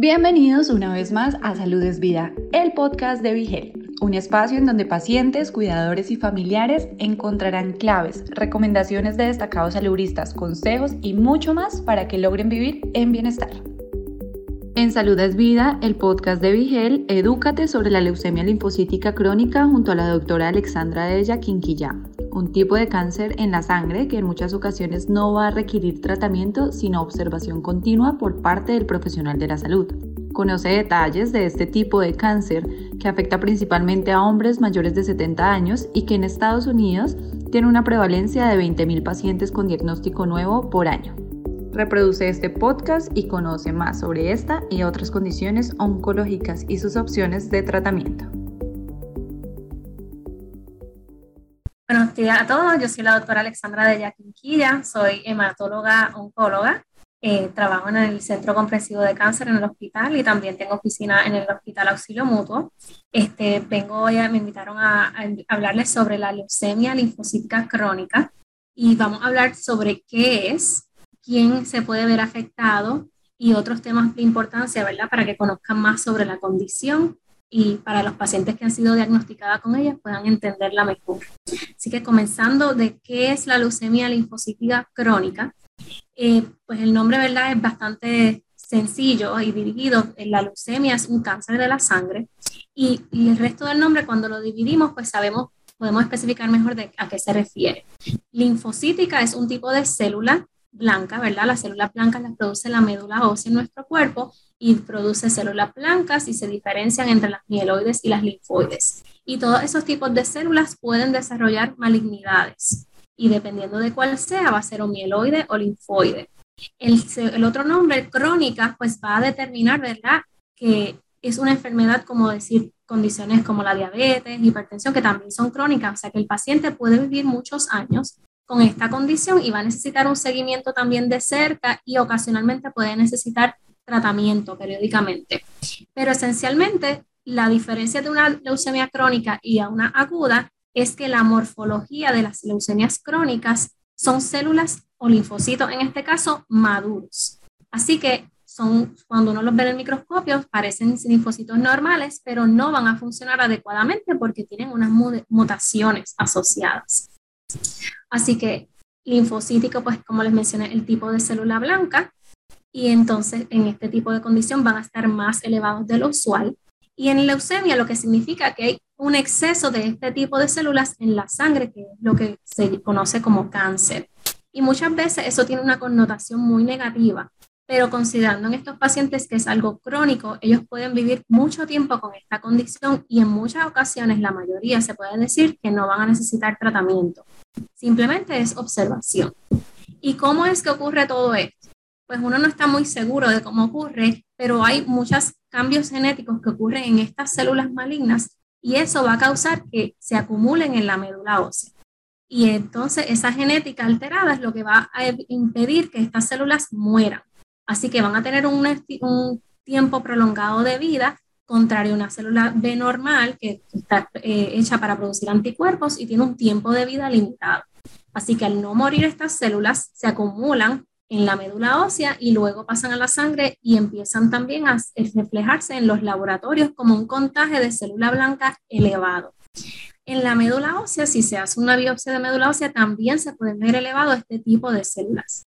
Bienvenidos una vez más a Salud es Vida, el podcast de Vigel, un espacio en donde pacientes, cuidadores y familiares encontrarán claves, recomendaciones de destacados saludistas, consejos y mucho más para que logren vivir en bienestar. En Salud es Vida, el podcast de Vigel, edúcate sobre la leucemia linfocítica crónica junto a la doctora Alexandra Della Quinquilla, un tipo de cáncer en la sangre que en muchas ocasiones no va a requerir tratamiento sino observación continua por parte del profesional de la salud. Conoce detalles de este tipo de cáncer que afecta principalmente a hombres mayores de 70 años y que en Estados Unidos tiene una prevalencia de 20.000 pacientes con diagnóstico nuevo por año. Reproduce este podcast y conoce más sobre esta y otras condiciones oncológicas y sus opciones de tratamiento. Buenos días a todos, yo soy la doctora Alexandra de Yaquinquilla, soy hematóloga oncóloga, eh, trabajo en el Centro Comprensivo de Cáncer en el hospital y también tengo oficina en el Hospital Auxilio Mutuo. Este, vengo hoy, me invitaron a, hablarles sobre la leucemia linfocítica crónica y vamos a hablar sobre qué es, quién se puede ver afectado y otros temas de importancia, ¿verdad? Para que conozcan más sobre la condición y para los pacientes que han sido diagnosticadas con ella puedan entenderla mejor. Así que comenzando de qué es la leucemia linfocítica crónica, eh, pues el nombre ¿verdad? es bastante sencillo y dirigido. La leucemia es un cáncer de la sangre y, y, el resto del nombre cuando lo dividimos pues sabemos, podemos especificar mejor de a qué se refiere. Linfocítica es un tipo de célula blanca, ¿verdad? Las células blancas las produce la médula ósea en nuestro cuerpo y produce células blancas y se diferencian entre las mieloides y las linfoides. Y todos esos tipos de células pueden desarrollar malignidades y dependiendo de cuál sea, va a ser o mieloide o linfoide. El, el otro nombre, crónica, pues va a determinar, ¿verdad?, que es una enfermedad como decir condiciones como la diabetes, hipertensión, que también son crónicas, o sea que el paciente puede vivir muchos años con esta condición y va a necesitar un seguimiento también de cerca y ocasionalmente puede necesitar tratamiento periódicamente. Pero esencialmente, la diferencia de una leucemia crónica y a una aguda es que la morfología de las leucemias crónicas son células o linfocitos, en este caso, maduros. Así que son, cuando uno los ve en el microscopio, parecen linfocitos normales, pero no van a funcionar adecuadamente porque tienen unas mutaciones asociadas. Así que linfocítico, pues como les mencioné, el tipo de célula blanca, y entonces en este tipo de condición van a estar más elevados de lo usual. Y en leucemia lo que significa que hay un exceso de este tipo de células en la sangre, que es lo que se conoce como cáncer. Y muchas veces eso tiene una connotación muy negativa, pero considerando en estos pacientes que es algo crónico, ellos pueden vivir mucho tiempo con esta condición y en muchas ocasiones, la mayoría se puede decir que no van a necesitar tratamiento. Simplemente es observación. ¿Y cómo es que ocurre todo esto? Pues uno no está muy seguro de cómo ocurre, pero hay muchos cambios genéticos que ocurren en estas células malignas y eso va a causar que se acumulen en la médula ósea. Y entonces esa genética alterada es lo que va a impedir que estas células mueran. Así que van a tener un, tiempo prolongado de vida, contrario a una célula B normal que está eh, hecha para producir anticuerpos y tiene un tiempo de vida limitado. Así que al no morir estas células, se acumulan en la médula ósea y luego pasan a la sangre y empiezan también a reflejarse en los laboratorios como un contagio de célula blanca elevado. En la médula ósea, si se hace una biopsia de médula ósea, también se puede ver elevado este tipo de células.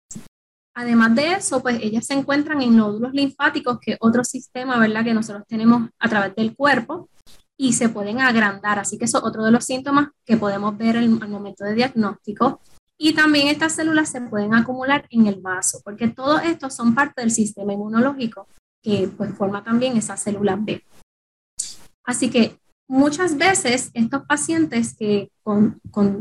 Además de eso, pues ellas se encuentran en nódulos linfáticos, que es otro sistema, ¿verdad?, que nosotros tenemos a través del cuerpo y se pueden agrandar. Así que eso es otro de los síntomas que podemos ver al momento de diagnóstico. Y también estas células se pueden acumular en el vaso, porque todos estos son parte del sistema inmunológico que pues forma también esa célula B. Así que muchas veces estos pacientes que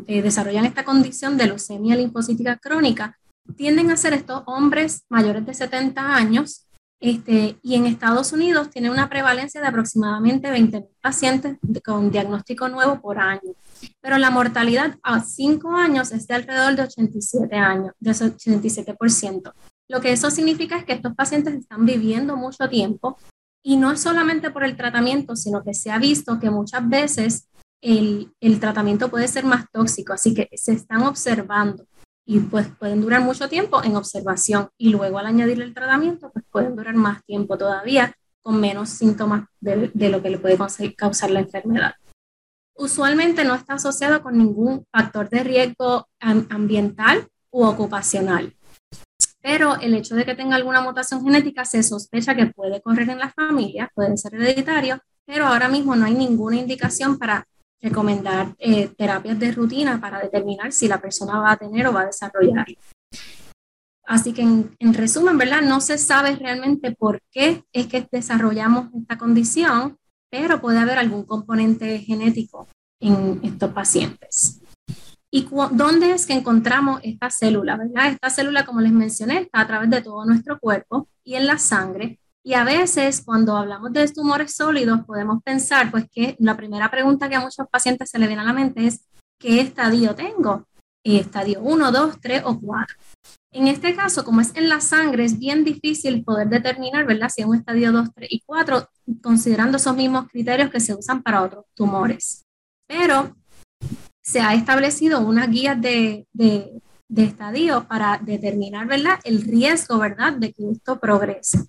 eh, desarrollan esta condición de leucemia linfocítica crónica tienden a ser estos hombres mayores de 70 años este, y en Estados Unidos tiene una prevalencia de aproximadamente 20 pacientes con diagnóstico nuevo por año. Pero la mortalidad a 5 años es de alrededor de 87 años, de 87%. Lo que eso significa es que estos pacientes están viviendo mucho tiempo y no es solamente por el tratamiento, sino que se ha visto que muchas veces el, el tratamiento puede ser más tóxico, así que se están observando y pues pueden durar mucho tiempo en observación y luego al añadir el tratamiento pues pueden durar más tiempo todavía con menos síntomas de, de lo que le puede causar la enfermedad. Usualmente no está asociado con ningún factor de riesgo ambiental u ocupacional. Pero el hecho de que tenga alguna mutación genética se sospecha que puede correr en la familia, puede ser hereditario, pero ahora mismo no hay ninguna indicación para recomendar eh, terapias de rutina para determinar si la persona va a tener o va a desarrollar. Así que en, resumen, ¿verdad? No se sabe realmente por qué es que desarrollamos esta condición, pero puede haber algún componente genético en estos pacientes. ¿Y dónde es que encontramos esta célula? ¿verdad? Esta célula, como les mencioné, está a través de todo nuestro cuerpo y en la sangre. Y a veces cuando hablamos de tumores sólidos podemos pensar, pues que la primera pregunta que a muchos pacientes se le viene a la mente es, ¿qué estadio tengo? Estadio 1, 2, 3 o 4. En este caso, como es en la sangre, es bien difícil poder determinar, ¿verdad? Si es un estadio 2, 3 y 4, considerando esos mismos criterios que se usan para otros tumores. Pero se ha establecido una guía de, de, de estadio para determinar, ¿verdad? El riesgo, ¿verdad? De que esto progrese.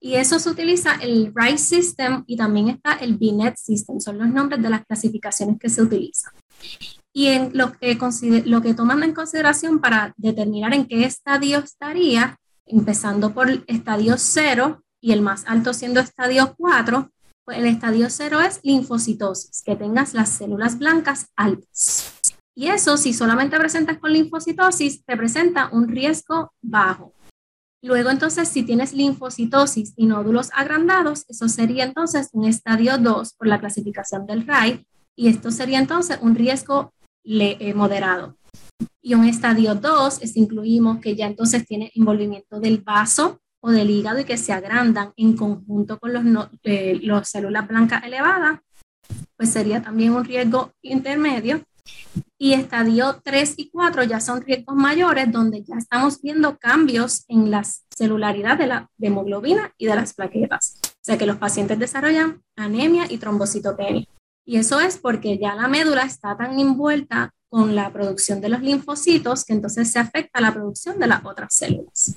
Y eso se utiliza el RISE System y también está el BNet System, son los nombres de las clasificaciones que se utilizan. Y en lo que, lo que toman en consideración para determinar en qué estadio estaría, empezando por el estadio 0 y el más alto siendo estadio 4, pues el estadio 0 es linfocitosis, que tengas las células blancas altas. Y eso, si solamente presentas con linfocitosis, representa un riesgo bajo. Luego entonces, si tienes linfocitosis y nódulos agrandados, eso sería entonces un estadio 2 por la clasificación del RAI y esto sería entonces un riesgo eh, moderado. Y un estadio 2 es incluimos que ya entonces tiene envolvimiento del vaso o del hígado y que se agrandan en conjunto con los, eh, las células blancas elevadas, pues sería también un riesgo intermedio. Y estadio 3 y 4 ya son riesgos mayores donde ya estamos viendo cambios en la celularidad de la hemoglobina y de las plaquetas. O sea que los pacientes desarrollan anemia y trombocitopenia. Y eso es porque ya la médula está tan envuelta con la producción de los linfocitos que entonces se afecta la producción de las otras células.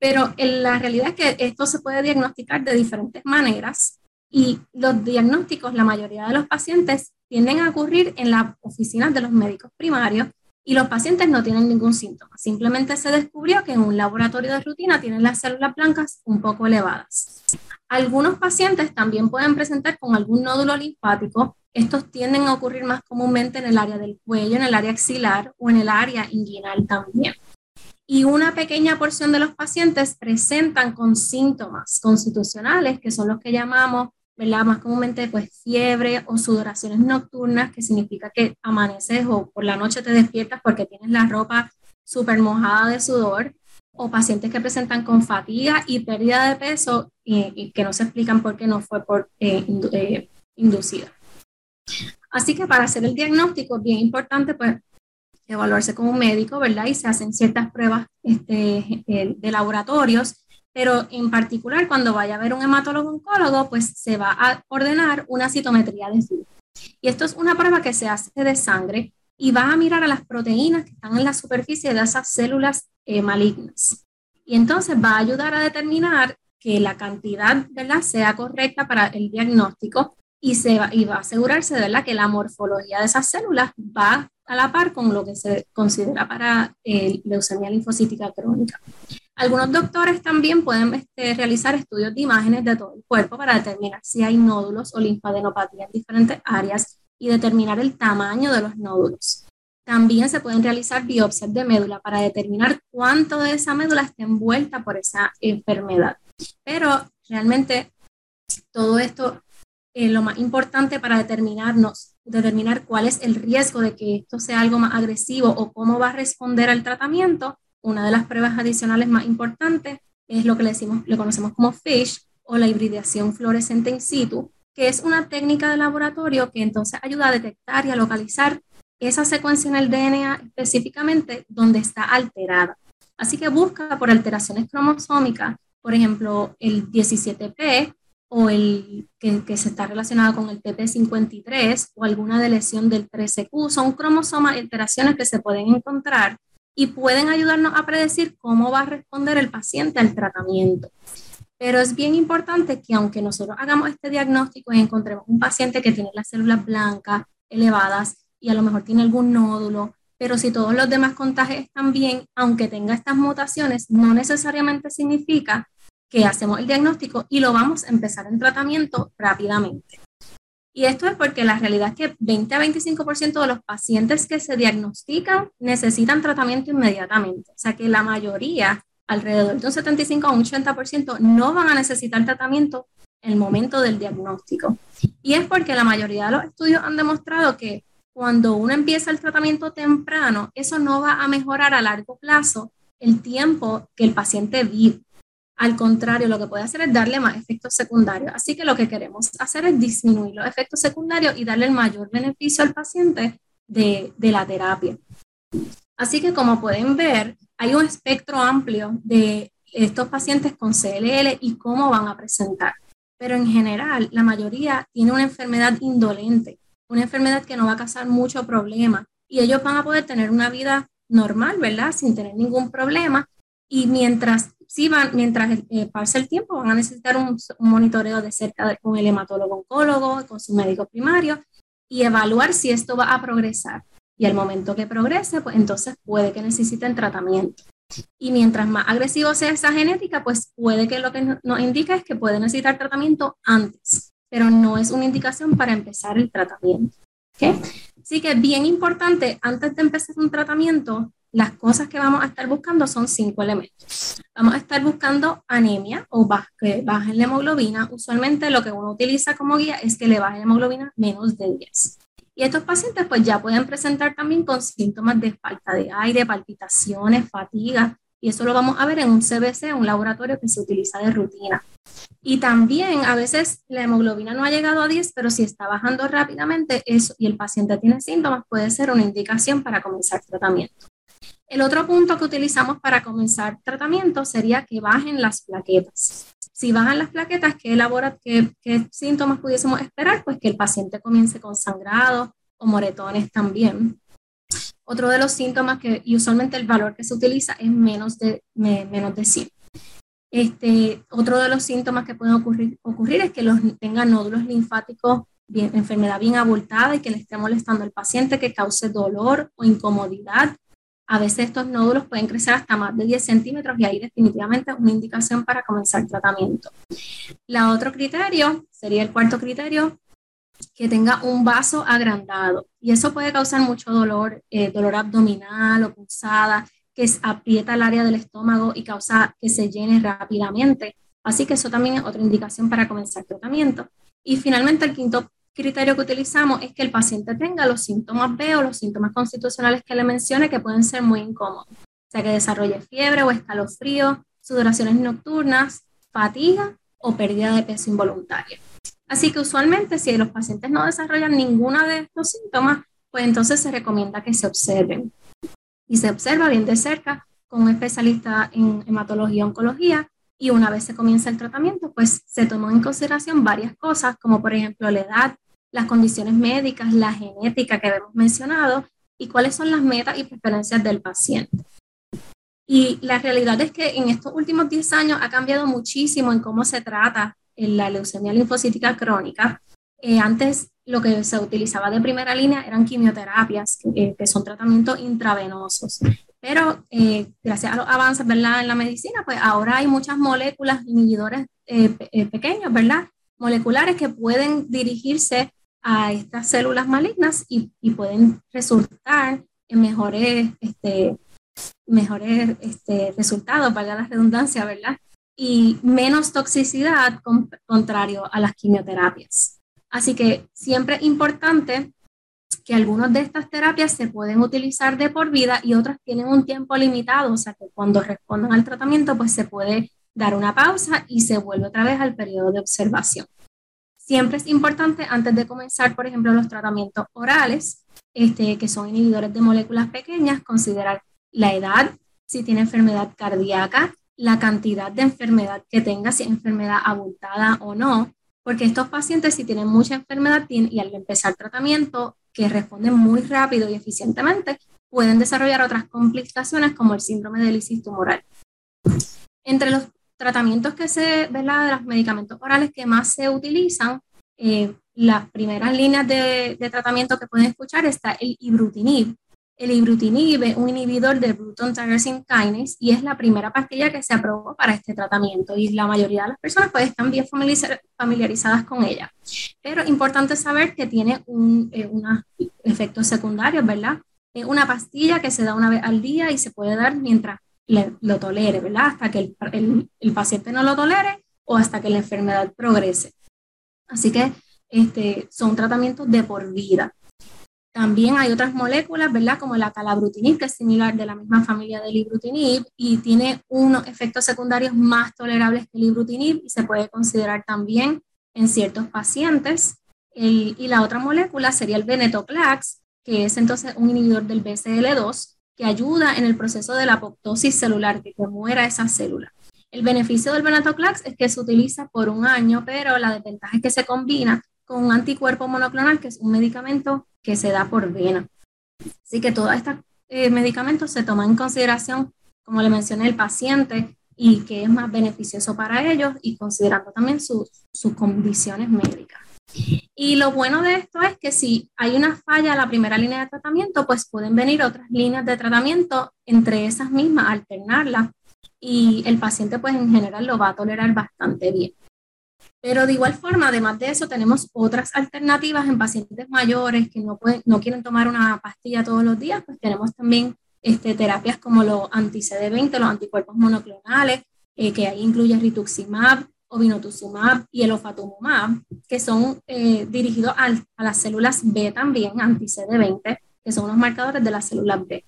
Pero en la realidad es que esto se puede diagnosticar de diferentes maneras y los diagnósticos, la mayoría de los pacientes tienden a ocurrir en las oficinas de los médicos primarios y los pacientes no tienen ningún síntoma. Simplemente se descubrió que en un laboratorio de rutina tienen las células blancas un poco elevadas. Algunos pacientes también pueden presentar con algún nódulo linfático. Estos tienden a ocurrir más comúnmente en el área del cuello, en el área axilar o en el área inguinal también. Y una pequeña porción de los pacientes presentan con síntomas constitucionales, que son los que llamamos ¿verdad? Más comúnmente, pues fiebre o sudoraciones nocturnas, que significa que amaneces o por la noche te despiertas porque tienes la ropa súper mojada de sudor, o pacientes que presentan con fatiga y pérdida de peso y, que no se explican por qué no fue por eh, eh, inducida. Así que para hacer el diagnóstico es bien importante pues evaluarse como un médico, ¿verdad? Y se hacen ciertas pruebas este, eh, de laboratorios pero en particular cuando vaya a ver un hematólogo oncólogo, pues se va a ordenar una citometría de flujo. Y esto es una prueba que se hace de sangre y va a mirar a las proteínas que están en la superficie de esas células eh, malignas. Y entonces va a ayudar a determinar que la cantidad ¿verdad? sea correcta para el diagnóstico y, se va, y va a asegurarse ¿verdad? que la morfología de esas células va a la par con lo que se considera para eh, leucemia linfocítica crónica. Algunos doctores también pueden este, realizar estudios de imágenes de todo el cuerpo para determinar si hay nódulos o linfadenopatía en diferentes áreas y determinar el tamaño de los nódulos. También se pueden realizar biopsias de médula para determinar cuánto de esa médula está envuelta por esa enfermedad. Pero realmente todo esto, es lo más importante para determinarnos, determinar cuál es el riesgo de que esto sea algo más agresivo o cómo va a responder al tratamiento, una de las pruebas adicionales más importantes es lo que le, decimos, le conocemos como FISH o la hibridación fluorescente in situ, que es una técnica de laboratorio que entonces ayuda a detectar y a localizar esa secuencia en el DNA específicamente donde está alterada. Así que busca por alteraciones cromosómicas, por ejemplo, el 17P o el que, se está relacionado con el TP53 o alguna de lesión del 13Q. Son cromosomas alteraciones que se pueden encontrar y pueden ayudarnos a predecir cómo va a responder el paciente al tratamiento. Pero es bien importante que aunque nosotros hagamos este diagnóstico y encontremos un paciente que tiene las células blancas elevadas y a lo mejor tiene algún nódulo, pero si todos los demás contagios están bien, aunque tenga estas mutaciones, no necesariamente significa que hacemos el diagnóstico y lo vamos a empezar en tratamiento rápidamente. Y esto es porque la realidad es que 20 a 25% de los pacientes que se diagnostican necesitan tratamiento inmediatamente. O sea que la mayoría, alrededor de un 75 a un 80%, no van a necesitar tratamiento en el momento del diagnóstico. Y es porque la mayoría de los estudios han demostrado que cuando uno empieza el tratamiento temprano, eso no va a mejorar a largo plazo el tiempo que el paciente vive. Al contrario, lo que puede hacer es darle más efectos secundarios. Así que lo que queremos hacer es disminuir los efectos secundarios y darle el mayor beneficio al paciente de, la terapia. Así que como pueden ver, hay un espectro amplio de estos pacientes con CLL y cómo van a presentar. Pero en general, la mayoría tiene una enfermedad indolente, una enfermedad que no va a causar mucho problema y ellos van a poder tener una vida normal, ¿verdad? Sin tener ningún problema. Y mientras sí van, mientras eh, pase el tiempo, van a necesitar un, monitoreo de cerca con el hematólogo oncólogo, con su médico primario, y evaluar si esto va a progresar. Y al momento que progrese, pues entonces puede que necesiten tratamiento. Y mientras más agresivo sea esa genética, pues puede que lo que nos indica es que puede necesitar tratamiento antes, pero no es una indicación para empezar el tratamiento. ¿okay? Así que es bien importante, antes de empezar un tratamiento, las cosas que vamos a estar buscando son cinco elementos. Vamos a estar buscando anemia o que baje la hemoglobina. Usualmente lo que uno utiliza como guía es que le baje la hemoglobina menos de 10. Y estos pacientes pues ya pueden presentar también con síntomas de falta de aire, palpitaciones, fatiga, y eso lo vamos a ver en un CBC, un laboratorio que se utiliza de rutina. Y también a veces la hemoglobina no ha llegado a 10, pero si está bajando rápidamente eso y el paciente tiene síntomas, puede ser una indicación para comenzar tratamiento. El otro punto que utilizamos para comenzar tratamiento sería que bajen las plaquetas. Si bajan las plaquetas, ¿qué, elabora, qué, síntomas pudiésemos esperar? Pues que el paciente comience con sangrado o moretones también. Otro de los síntomas que y usualmente el valor que se utiliza es menos de, menos de 100. Este, otro de los síntomas que pueden ocurrir, ocurrir es que los, tengan nódulos linfáticos, bien, enfermedad bien abultada y que le esté molestando al paciente, que cause dolor o incomodidad a veces estos nódulos pueden crecer hasta más de 10 centímetros y ahí definitivamente es una indicación para comenzar tratamiento. La otro criterio sería el cuarto criterio, que tenga un vaso agrandado y eso puede causar mucho dolor, eh, dolor abdominal o pulsada, que aprieta el área del estómago y causa que se llene rápidamente. Así que eso también es otra indicación para comenzar tratamiento. Y finalmente el quinto criterio que utilizamos es que el paciente tenga los síntomas B o los síntomas constitucionales que le mencione que pueden ser muy incómodos. O sea, que desarrolle fiebre o escalofrío, sudoraciones nocturnas, fatiga o pérdida de peso involuntaria. Así que usualmente si los pacientes no desarrollan ninguno de estos síntomas, pues entonces se recomienda que se observen. Y se observa bien de cerca con un especialista en hematología oncología y una vez se comienza el tratamiento, pues se tomó en consideración varias cosas, como por ejemplo la edad, las condiciones médicas, la genética que hemos mencionado y cuáles son las metas y preferencias del paciente. Y la realidad es que en estos últimos 10 años ha cambiado muchísimo en cómo se trata la leucemia linfocítica crónica. Eh, antes lo que se utilizaba de primera línea eran quimioterapias, que, que son tratamientos intravenosos. Pero eh, gracias a los avances ¿verdad? en la medicina, pues ahora hay muchas moléculas inhibidores eh, pequeños, ¿verdad? Moleculares que pueden dirigirse a estas células malignas y, pueden resultar en mejores, este, mejores este, resultados, valga la redundancia, ¿verdad? Y menos toxicidad contrario a las quimioterapias. Así que siempre es importante que algunas de estas terapias se pueden utilizar de por vida y otras tienen un tiempo limitado, o sea que cuando respondan al tratamiento, pues se puede dar una pausa y se vuelve otra vez al periodo de observación. Siempre es importante, antes de comenzar, por ejemplo, los tratamientos orales, este, que son inhibidores de moléculas pequeñas, considerar la edad, si tiene enfermedad cardíaca, la cantidad de enfermedad que tenga, si es enfermedad abultada o no, porque estos pacientes si tienen mucha enfermedad y al empezar tratamiento que responden muy rápido y eficientemente, pueden desarrollar otras complicaciones como el síndrome de lisis tumoral. Entre los tratamientos que se, ¿verdad? De los medicamentos orales que más se utilizan, eh, las primeras líneas de, de, tratamiento que pueden escuchar está el ibrutinib, el ibrutinib es un inhibidor de Bruton tyrosine kinase y es la primera pastilla que se aprobó para este tratamiento y la mayoría de las personas pues están bien familiarizadas con ella. Pero importante saber que tiene un, eh, unos efectos secundarios, ¿verdad? Es una pastilla que se da una vez al día y se puede dar mientras lo tolere, ¿verdad? Hasta que el, el, paciente no lo tolere o hasta que la enfermedad progrese. Así que este, son tratamientos de por vida. También hay otras moléculas, ¿verdad? Como la calabrutinib, que es similar de la misma familia del ibrutinib y tiene unos efectos secundarios más tolerables que el ibrutinib y se puede considerar también en ciertos pacientes. y la otra molécula sería el venetoclax, que es entonces un inhibidor del BCL2 que ayuda en el proceso de la apoptosis celular, que, que muera esa célula. El beneficio del venetoclax es que se utiliza por un año, pero la desventaja es que se combina con un anticuerpo monoclonal, que es un medicamento que se da por vena. Así que todos estos eh, medicamentos se toman en consideración, como le mencioné, el paciente y que es más beneficioso para ellos y considerando también sus condiciones médicas. Y lo bueno de esto es que si hay una falla en la primera línea de tratamiento, pues pueden venir otras líneas de tratamiento, entre esas mismas, alternarlas y el paciente pues en general lo va a tolerar bastante bien. Pero de igual forma, además de eso, tenemos otras alternativas en pacientes mayores que no, pueden, no quieren tomar una pastilla todos los días, pues tenemos también este, terapias como los anti-CD20, los anticuerpos monoclonales, eh, que ahí incluye rituximab, obinutuzumab y el ofatumumab, que son eh, dirigidos a las células B también, anti-CD20, que son unos marcadores de las células B.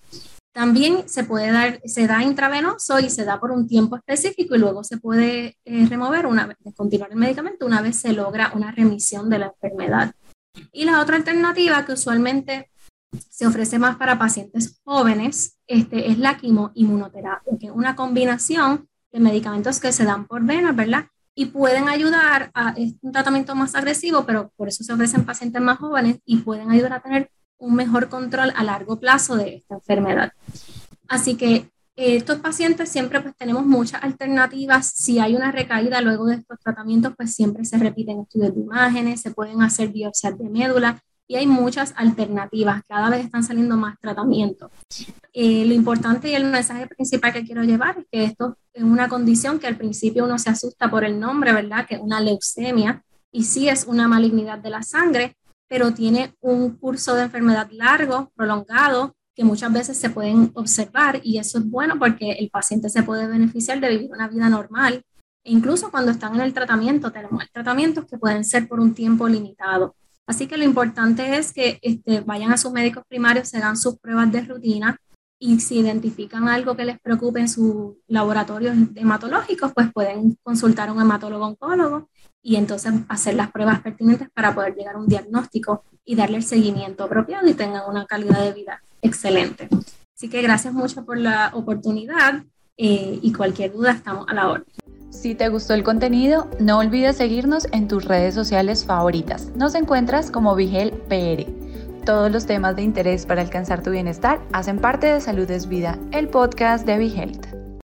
También se puede dar, se da intravenoso y se da por un tiempo específico y luego se puede eh, remover una continuar el medicamento una vez se logra una remisión de la enfermedad. Y la otra alternativa que usualmente se ofrece más para pacientes jóvenes este, es la quimoinmunoterapia, que es una combinación de medicamentos que se dan por vena, ¿verdad? Y pueden ayudar a es un tratamiento más agresivo, pero por eso se ofrecen pacientes más jóvenes y pueden ayudar a tener un mejor control a largo plazo de esta enfermedad. Así que eh, estos pacientes siempre pues tenemos muchas alternativas. Si hay una recaída luego de estos tratamientos, pues siempre se repiten estudios de imágenes, se pueden hacer biopsias de médula y hay muchas alternativas. Cada vez están saliendo más tratamientos. Eh, lo importante y el mensaje principal que quiero llevar es que esto es una condición que al principio uno se asusta por el nombre, ¿verdad? Que es una leucemia y sí es una malignidad de la sangre, pero tiene un curso de enfermedad largo, prolongado, que muchas veces se pueden observar y eso es bueno porque el paciente se puede beneficiar de vivir una vida normal. E incluso cuando están en el tratamiento, tenemos tratamientos que pueden ser por un tiempo limitado. Así que lo importante es que este, vayan a sus médicos primarios, se dan sus pruebas de rutina y si identifican algo que les preocupe en sus laboratorios hematológicos, pues pueden consultar a un hematólogo oncólogo y entonces hacer las pruebas pertinentes para poder llegar a un diagnóstico y darle el seguimiento apropiado y tengan una calidad de vida excelente. Así que gracias mucho por la oportunidad eh, y cualquier duda estamos a la orden. Si te gustó el contenido, no olvides seguirnos en tus redes sociales favoritas. Nos encuentras como Vigel PR. Todos los temas de interés para alcanzar tu bienestar hacen parte de Salud es Vida, el podcast de Vigelte.